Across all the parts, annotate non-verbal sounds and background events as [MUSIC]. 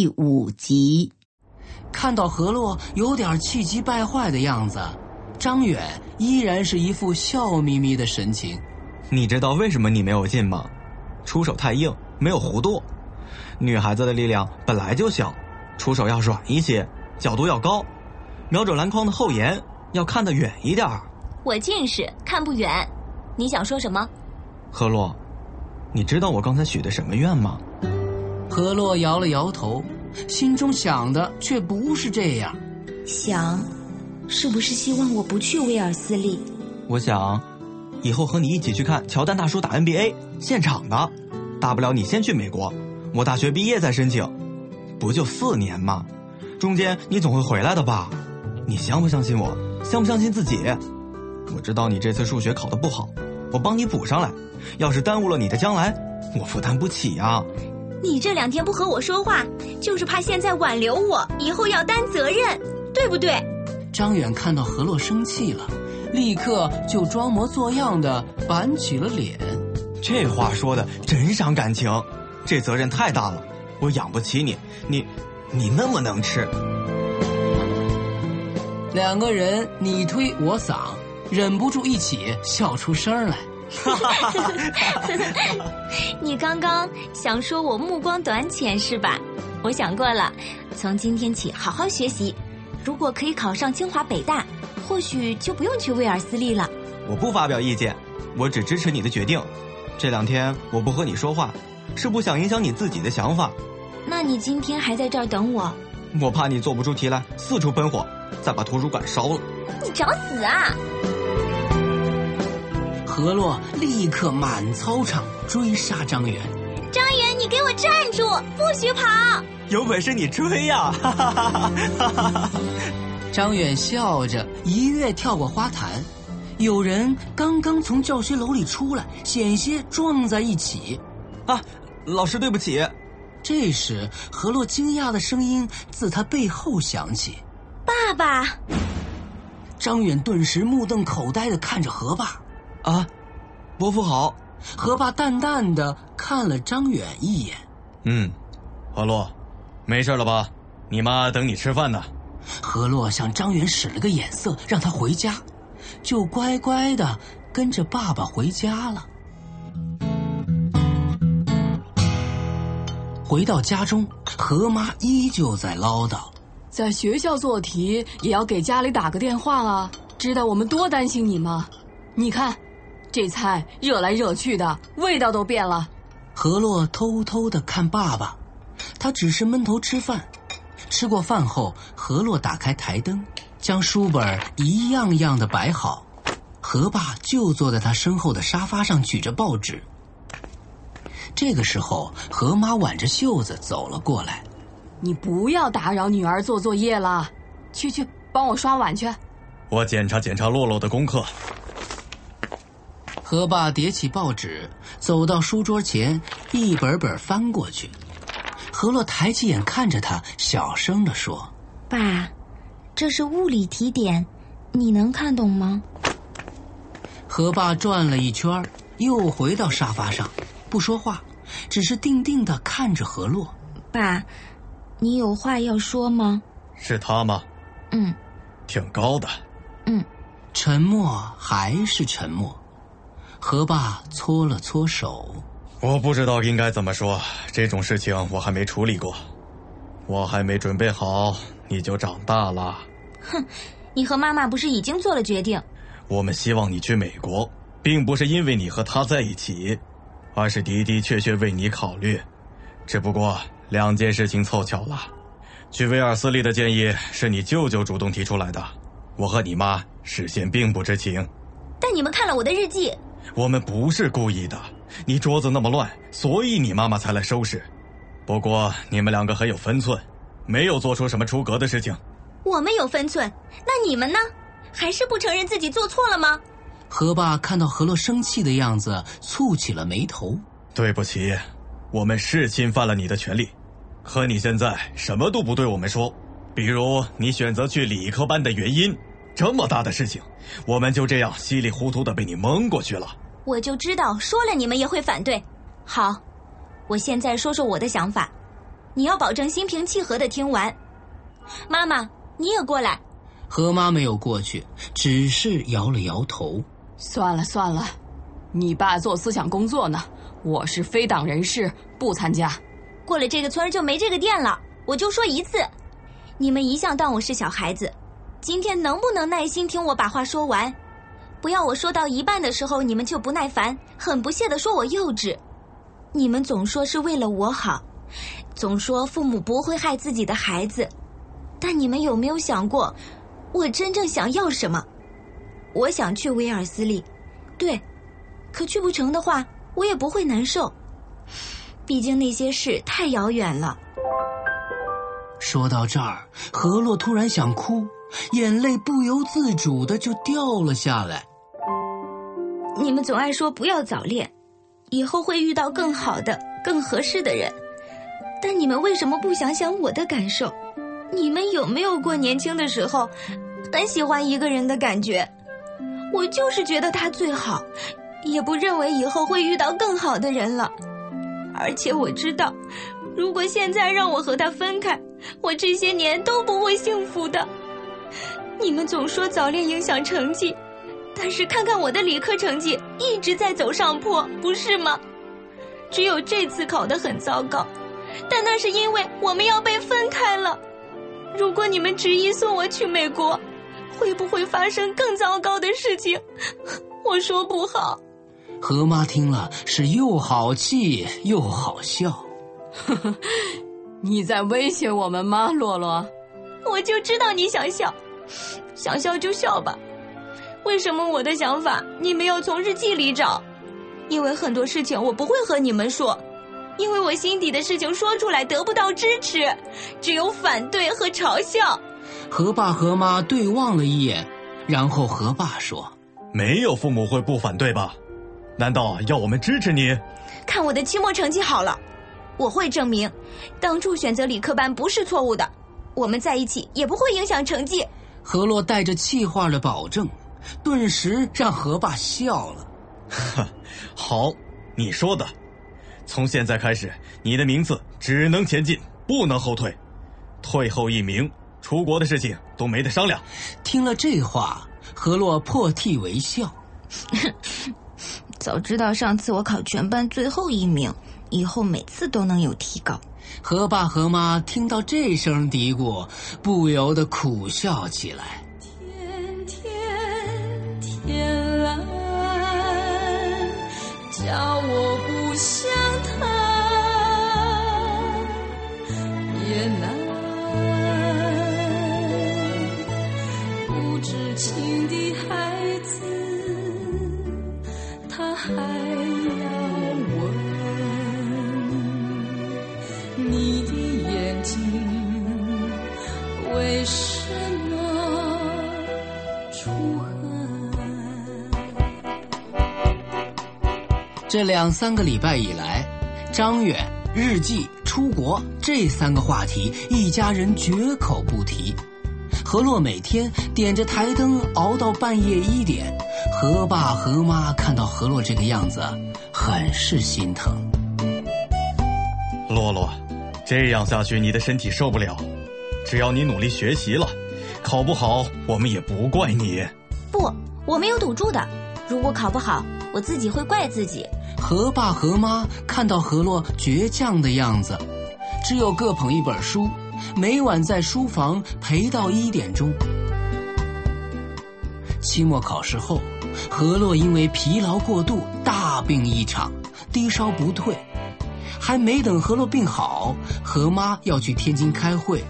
第五集，看到何洛有点气急败坏的样子，张远依然是一副笑眯眯的神情。你知道为什么你没有进吗？出手太硬，没有弧度。女孩子的力量本来就小，出手要软一些，角度要高，瞄准篮筐的后沿，要看得远一点。我近视，看不远。你想说什么？何洛，你知道我刚才许的什么愿吗？何洛摇了摇头，心中想的却不是这样。想，是不是希望我不去威尔斯利？我想，以后和你一起去看乔丹大叔打 NBA 现场的。大不了你先去美国，我大学毕业再申请，不就四年吗？中间你总会回来的吧？你相不相信我？相不相信自己？我知道你这次数学考得不好，我帮你补上来。要是耽误了你的将来，我负担不起呀。你这两天不和我说话，就是怕现在挽留我，以后要担责任，对不对？张远看到何洛生气了，立刻就装模作样的板起了脸。这话说的真伤感情，这责任太大了，我养不起你，你，你那么能吃。两个人你推我搡，忍不住一起笑出声来。[LAUGHS] 你刚刚想说我目光短浅是吧？我想过了，从今天起好好学习。如果可以考上清华北大，或许就不用去威尔斯利了。我不发表意见，我只支持你的决定。这两天我不和你说话，是不想影响你自己的想法。那你今天还在这儿等我？我怕你做不出题来，四处喷火，再把图书馆烧了。你找死啊！何洛立刻满操场追杀张远。张远，你给我站住，不许跑！有本事你追呀！啊！哈哈哈哈 [LAUGHS] 张远笑着一跃跳过花坛。有人刚刚从教学楼里出来，险些撞在一起。啊，老师，对不起。这时，何洛惊讶的声音自他背后响起：“爸爸！”张远顿时目瞪口呆的看着何爸。啊，伯父好。何爸淡淡的看了张远一眼。嗯，何洛，没事了吧？你妈等你吃饭呢。何洛向张远使了个眼色，让他回家。就乖乖的跟着爸爸回家了。回到家中，何妈依旧在唠叨：“在学校做题也要给家里打个电话啊，知道我们多担心你吗？你看，这菜热来热去的，味道都变了。”何洛偷偷的看爸爸，他只是闷头吃饭。吃过饭后，何洛打开台灯。将书本一样样的摆好，何爸就坐在他身后的沙发上举着报纸。这个时候，何妈挽着袖子走了过来：“你不要打扰女儿做作业了，去去帮我刷碗去。”我检查检查洛洛的功课。何爸叠起报纸，走到书桌前，一本本翻过去。何洛抬起眼看着他，小声的说：“爸。”这是物理题点，你能看懂吗？何爸转了一圈，又回到沙发上，不说话，只是定定的看着何洛。爸，你有话要说吗？是他吗？嗯。挺高的。嗯。沉默还是沉默。何爸搓了搓手。我不知道应该怎么说，这种事情我还没处理过，我还没准备好。你就长大了。哼，你和妈妈不是已经做了决定？我们希望你去美国，并不是因为你和他在一起，而是的的确确为你考虑。只不过两件事情凑巧了，去威尔斯利的建议是你舅舅主动提出来的，我和你妈事先并不知情。但你们看了我的日记。我们不是故意的，你桌子那么乱，所以你妈妈才来收拾。不过你们两个很有分寸，没有做出什么出格的事情。我们有分寸，那你们呢？还是不承认自己做错了吗？何爸看到何洛生气的样子，蹙起了眉头。对不起，我们是侵犯了你的权利，可你现在什么都不对我们说，比如你选择去理科班的原因，这么大的事情，我们就这样稀里糊涂的被你蒙过去了。我就知道说了你们也会反对。好，我现在说说我的想法，你要保证心平气和的听完。妈妈，你也过来。何妈没有过去，只是摇了摇头。算了算了，你爸做思想工作呢，我是非党人士，不参加。过了这个村就没这个店了。我就说一次，你们一向当我是小孩子，今天能不能耐心听我把话说完？不要我说到一半的时候你们就不耐烦，很不屑的说我幼稚。你们总说是为了我好，总说父母不会害自己的孩子，但你们有没有想过？我真正想要什么？我想去威尔斯利，对，可去不成的话，我也不会难受。毕竟那些事太遥远了。说到这儿，何洛突然想哭，眼泪不由自主的就掉了下来。你们总爱说不要早恋，以后会遇到更好的、更合适的人，但你们为什么不想想我的感受？你们有没有过年轻的时候，很喜欢一个人的感觉？我就是觉得他最好，也不认为以后会遇到更好的人了。而且我知道，如果现在让我和他分开，我这些年都不会幸福的。你们总说早恋影响成绩，但是看看我的理科成绩一直在走上坡，不是吗？只有这次考得很糟糕，但那是因为我们要被分开了。如果你们执意送我去美国，会不会发生更糟糕的事情？[LAUGHS] 我说不好。何妈听了是又好气又好笑。呵呵，你在威胁我们吗，洛洛？我就知道你想笑，想笑就笑吧。为什么我的想法你没有从日记里找？因为很多事情我不会和你们说。因为我心底的事情说出来得不到支持，只有反对和嘲笑。何爸和妈对望了一眼，然后何爸说：“没有父母会不反对吧？难道要我们支持你？看我的期末成绩好了，我会证明，当初选择理科班不是错误的。我们在一起也不会影响成绩。”何洛带着气话的保证，顿时让何爸笑了。好，你说的。从现在开始，你的名字只能前进，不能后退。退后一名，出国的事情都没得商量。听了这话，何洛破涕为笑。[LAUGHS] 早知道上次我考全班最后一名，以后每次都能有提高。何爸何妈听到这声嘀咕，不由得苦笑起来。这两三个礼拜以来，张远日记。出国这三个话题，一家人绝口不提。何洛每天点着台灯熬到半夜一点，何爸何妈看到何洛这个样子，很是心疼。洛洛，这样下去你的身体受不了。只要你努力学习了，考不好我们也不怪你。不，我没有赌注的。如果考不好，我自己会怪自己。何爸何妈看到何洛倔强的样子，只有各捧一本书，每晚在书房陪到一点钟。期末考试后，何洛因为疲劳过度大病一场，低烧不退。还没等何洛病好，何妈要去天津开会，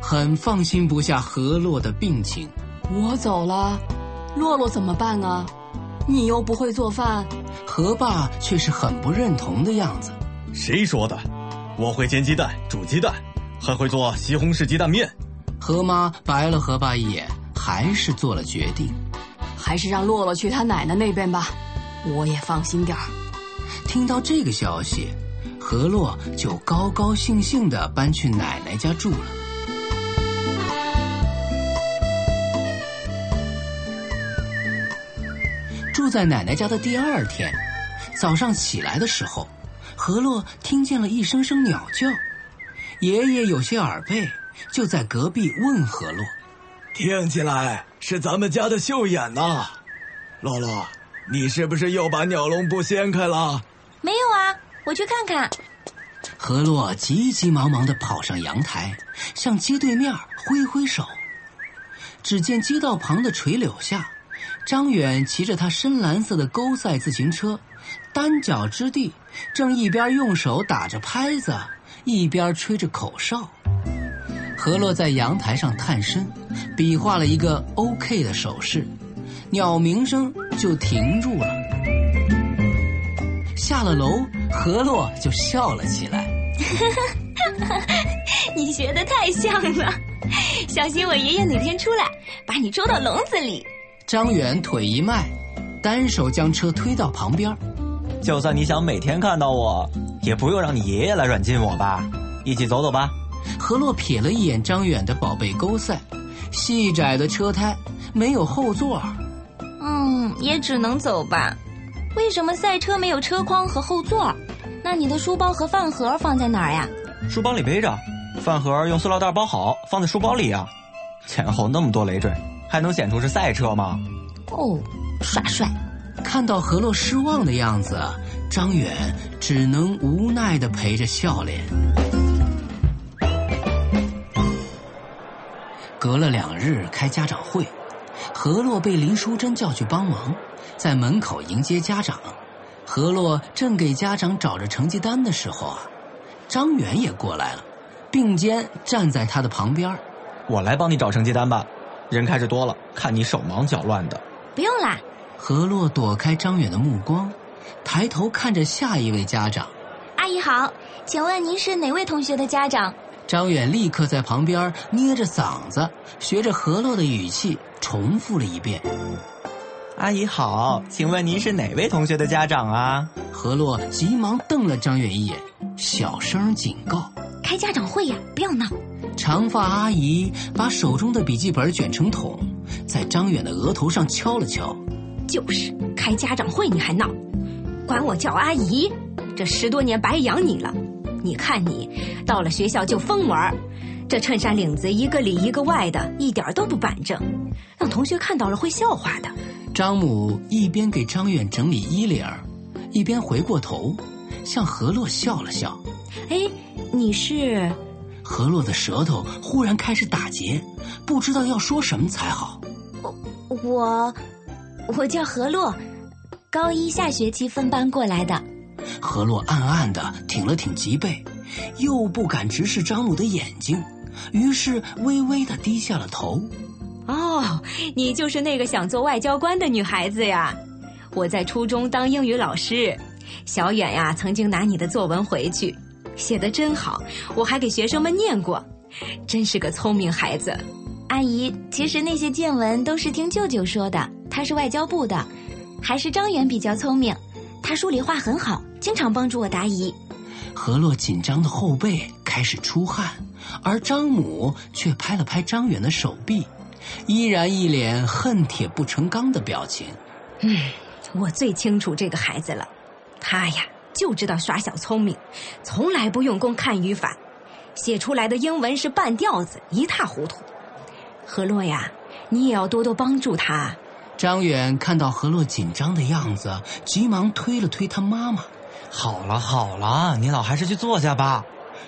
很放心不下何洛的病情。我走了，洛洛怎么办啊？你又不会做饭。何爸却是很不认同的样子。谁说的？我会煎鸡蛋、煮鸡蛋，还会做西红柿鸡蛋面。何妈白了何爸一眼，还是做了决定。还是让洛洛去他奶奶那边吧，我也放心点儿。听到这个消息，何洛就高高兴兴的搬去奶奶家住了。住在奶奶家的第二天，早上起来的时候，何洛听见了一声声鸟叫。爷爷有些耳背，就在隔壁问何洛：“听起来是咱们家的秀眼呐，洛洛，你是不是又把鸟笼布掀开了？”“没有啊，我去看看。”何洛急急忙忙的跑上阳台，向街对面挥挥手。只见街道旁的垂柳下。张远骑着他深蓝色的勾赛自行车，单脚支地，正一边用手打着拍子，一边吹着口哨。何洛在阳台上探身，比划了一个 OK 的手势，鸟鸣声就停住了。下了楼，何洛就笑了起来。[LAUGHS] 你学的太像了，小心我爷爷哪天出来把你捉到笼子里。张远腿一迈，单手将车推到旁边。就算你想每天看到我，也不用让你爷爷来软禁我吧。一起走走吧。何洛瞥了一眼张远的宝贝勾赛，细窄的车胎，没有后座。嗯，也只能走吧。为什么赛车没有车筐和后座？那你的书包和饭盒放在哪儿呀？书包里背着，饭盒用塑料袋包好，放在书包里呀。前后那么多累赘。还能显出是赛车吗？哦，耍帅！看到何洛失望的样子，张远只能无奈的陪着笑脸。隔了两日开家长会，何洛被林淑珍叫去帮忙，在门口迎接家长。何洛正给家长找着成绩单的时候啊，张远也过来了，并肩站在他的旁边。我来帮你找成绩单吧。人开始多了，看你手忙脚乱的。不用啦。何洛躲开张远的目光，抬头看着下一位家长。阿姨好，请问您是哪位同学的家长？张远立刻在旁边捏着嗓子，学着何洛的语气重复了一遍。阿姨好，请问您是哪位同学的家长啊？何洛急忙瞪了张远一眼，小声警告：“开家长会呀，不要闹。”长发阿姨把手中的笔记本卷成筒，在张远的额头上敲了敲。就是开家长会你还闹，管我叫阿姨，这十多年白养你了。你看你到了学校就疯玩，这衬衫领子一个里一个外的，一点都不板正，让同学看到了会笑话的。张母一边给张远整理衣领一边回过头，向何洛笑了笑。哎，你是？何洛的舌头忽然开始打结，不知道要说什么才好。我，我叫何洛，高一下学期分班过来的。何洛暗暗的挺了挺脊背，又不敢直视张母的眼睛，于是微微的低下了头。哦，你就是那个想做外交官的女孩子呀！我在初中当英语老师，小远呀曾经拿你的作文回去。写的真好，我还给学生们念过，真是个聪明孩子。阿姨，其实那些见闻都是听舅舅说的，他是外交部的，还是张远比较聪明，他数理化很好，经常帮助我答疑。何洛紧张的后背开始出汗，而张母却拍了拍张远的手臂，依然一脸恨铁不成钢的表情。嗯，我最清楚这个孩子了，他呀。就知道耍小聪明，从来不用功看语法，写出来的英文是半吊子，一塌糊涂。何洛呀，你也要多多帮助他。张远看到何洛紧张的样子，急忙推了推他妈妈：“好了好了，你老还是去坐下吧。”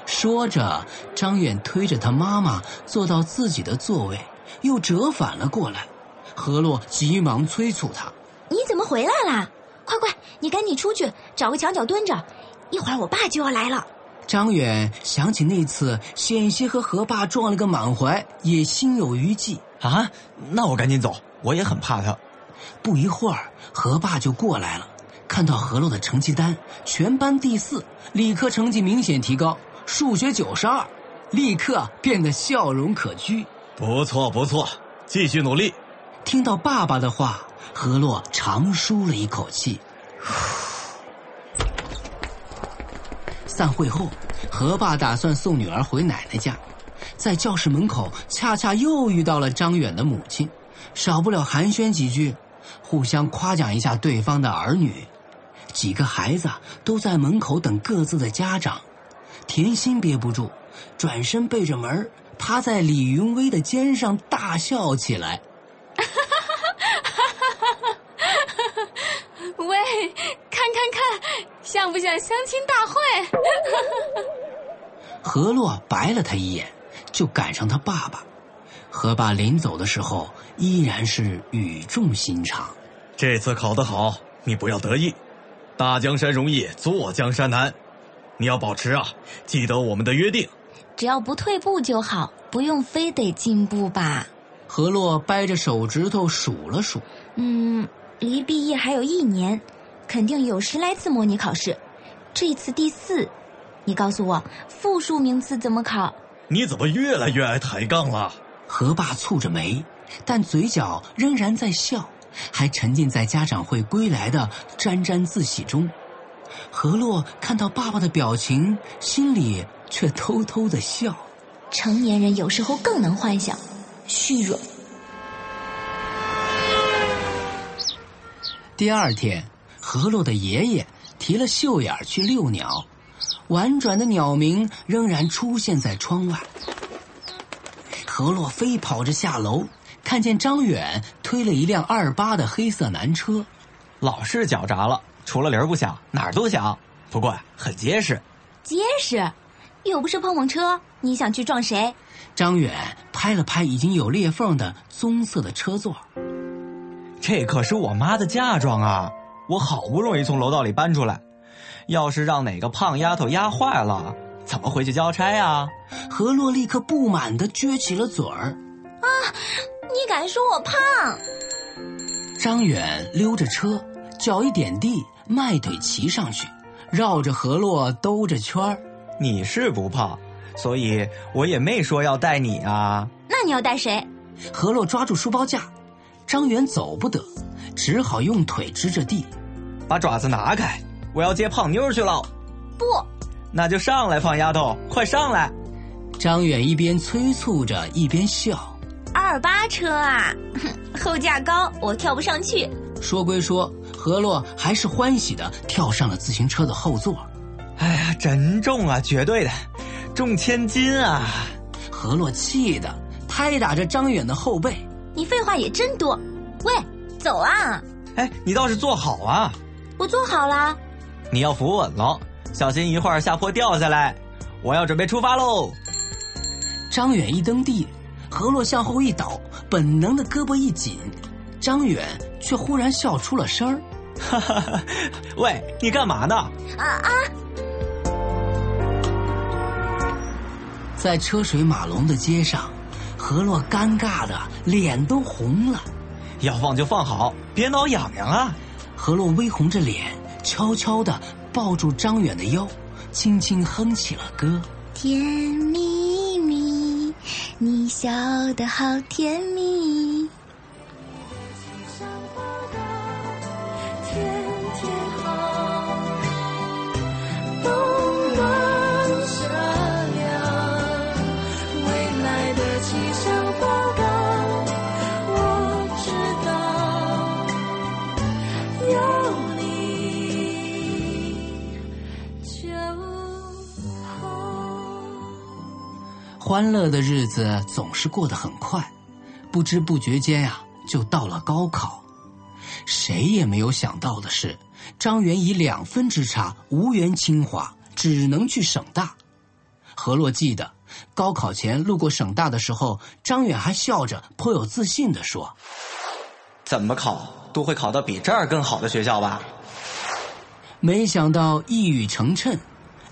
说着，张远推着他妈妈坐到自己的座位，又折返了过来。何洛急忙催促他：“你怎么回来啦？”快快，你赶紧出去找个墙角蹲着，一会儿我爸就要来了。张远想起那次险些和何爸撞了个满怀，也心有余悸啊。那我赶紧走，我也很怕他。不一会儿，何爸就过来了，看到何洛的成绩单全班第四，理科成绩明显提高，数学九十二，立刻变得笑容可掬。不错不错，继续努力。听到爸爸的话，何洛长舒了一口气。散会后，何爸打算送女儿回奶奶家，在教室门口恰恰又遇到了张远的母亲，少不了寒暄几句，互相夸奖一下对方的儿女。几个孩子都在门口等各自的家长，甜心憋不住，转身背着门趴在李云威的肩上大笑起来。看看看，像不像相亲大会？[LAUGHS] 何洛白了他一眼，就赶上他爸爸。何爸临走的时候依然是语重心长：“这次考得好，你不要得意。大江山容易坐江山难，你要保持啊，记得我们的约定。只要不退步就好，不用非得进步吧。”何洛掰着手指头数了数：“嗯。”离毕业还有一年，肯定有十来次模拟考试，这次第四。你告诉我，复数名次怎么考？你怎么越来越爱抬杠了？何爸蹙着眉，但嘴角仍然在笑，还沉浸在家长会归来的沾沾自喜中。何洛看到爸爸的表情，心里却偷偷的笑。成年人有时候更能幻想，虚荣。第二天，何洛的爷爷提了绣眼去遛鸟，婉转的鸟鸣仍然出现在窗外。何洛飞跑着下楼，看见张远推了一辆二八的黑色南车，老是脚闸了，除了铃不响，哪儿都响。不过很结实，结实，又不是碰碰车，你想去撞谁？张远拍了拍已经有裂缝的棕色的车座。这可是我妈的嫁妆啊！我好不容易从楼道里搬出来，要是让哪个胖丫头压坏了，怎么回去交差啊？何洛立刻不满地撅起了嘴儿。啊！你敢说我胖？张远溜着车，脚一点地，迈腿骑上去，绕着何洛兜着圈儿。你是不胖，所以我也没说要带你啊。那你要带谁？何洛抓住书包架。张远走不得，只好用腿支着地，把爪子拿开，我要接胖妞去了。不，那就上来，胖丫头，快上来！张远一边催促着，一边笑。二八车啊，[LAUGHS] 后架高，我跳不上去。说归说，何洛还是欢喜的跳上了自行车的后座。哎呀，真重啊，绝对的，重千斤啊！何洛气的拍打着张远的后背。你废话也真多，喂，走啊！哎，你倒是坐好啊！我坐好了。你要扶稳了，小心一会儿下坡掉下来。我要准备出发喽。张远一蹬地，何洛向后一倒，本能的胳膊一紧，张远却忽然笑出了声儿。哈哈，喂，你干嘛呢？啊啊！在车水马龙的街上。何洛尴尬的脸都红了，要放就放好，别挠痒痒啊！何洛微红着脸，悄悄的抱住张远的腰，轻轻哼起了歌。甜蜜蜜，你笑得好甜蜜。欢乐的日子总是过得很快，不知不觉间呀，就到了高考。谁也没有想到的是，张元以两分之差无缘清华，只能去省大。何洛记得，高考前路过省大的时候，张远还笑着，颇有自信地说：“怎么考都会考到比这儿更好的学校吧？”没想到一语成谶，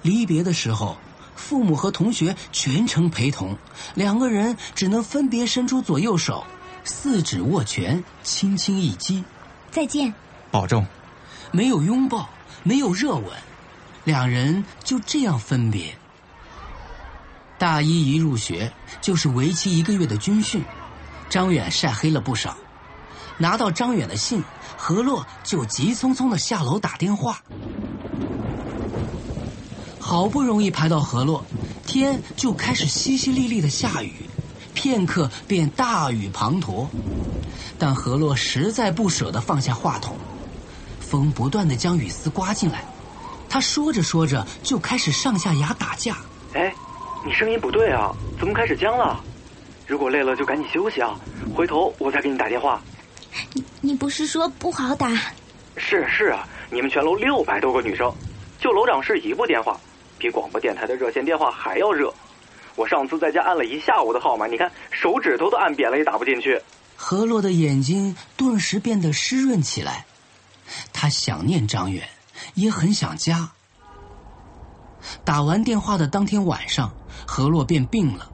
离别的时候。父母和同学全程陪同，两个人只能分别伸出左右手，四指握拳，轻轻一击，再见，保重。没有拥抱，没有热吻，两人就这样分别。大一一入学就是为期一个月的军训，张远晒黑了不少。拿到张远的信，何洛就急匆匆的下楼打电话。好不容易排到河洛，天就开始淅淅沥沥的下雨，片刻便大雨滂沱。但河洛实在不舍得放下话筒，风不断的将雨丝刮进来，他说着说着就开始上下牙打架。哎，你声音不对啊，怎么开始僵了？如果累了就赶紧休息啊，回头我再给你打电话。你你不是说不好打？是是啊，你们全楼六百多个女生，就楼长室一部电话。比广播电台的热线电话还要热，我上次在家按了一下午的号码，你看手指头都按扁了也打不进去。何洛的眼睛顿时变得湿润起来，他想念张远，也很想家。打完电话的当天晚上，何洛便病了，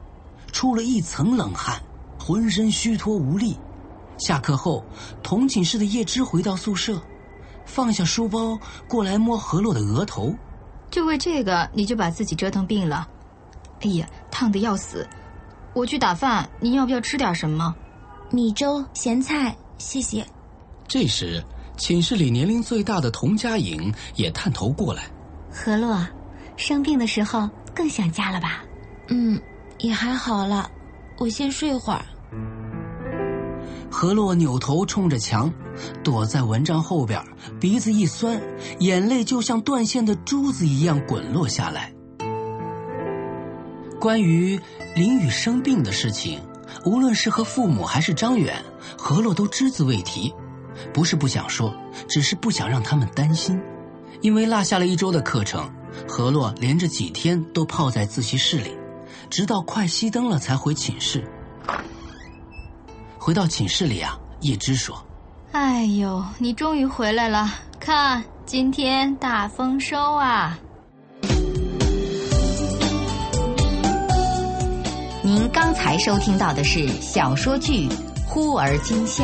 出了一层冷汗，浑身虚脱无力。下课后，同寝室的叶芝回到宿舍，放下书包过来摸何洛的额头。就为这个，你就把自己折腾病了？哎呀，烫的要死！我去打饭，您要不要吃点什么？米粥、咸菜，谢谢。这时，寝室里年龄最大的童佳颖也探头过来。何洛，生病的时候更想家了吧？嗯，也还好了，我先睡会儿。何洛扭头冲着墙，躲在蚊帐后边，鼻子一酸，眼泪就像断线的珠子一样滚落下来。关于林雨生病的事情，无论是和父母还是张远，何洛都只字未提。不是不想说，只是不想让他们担心。因为落下了一周的课程，何洛连着几天都泡在自习室里，直到快熄灯了才回寝室。回到寝室里啊，叶芝说：“哎呦，你终于回来了！看，今天大丰收啊！”您刚才收听到的是小说剧《忽而今夏》，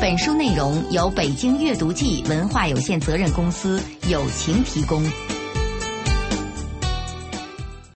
本书内容由北京阅读记文化有限责任公司友情提供。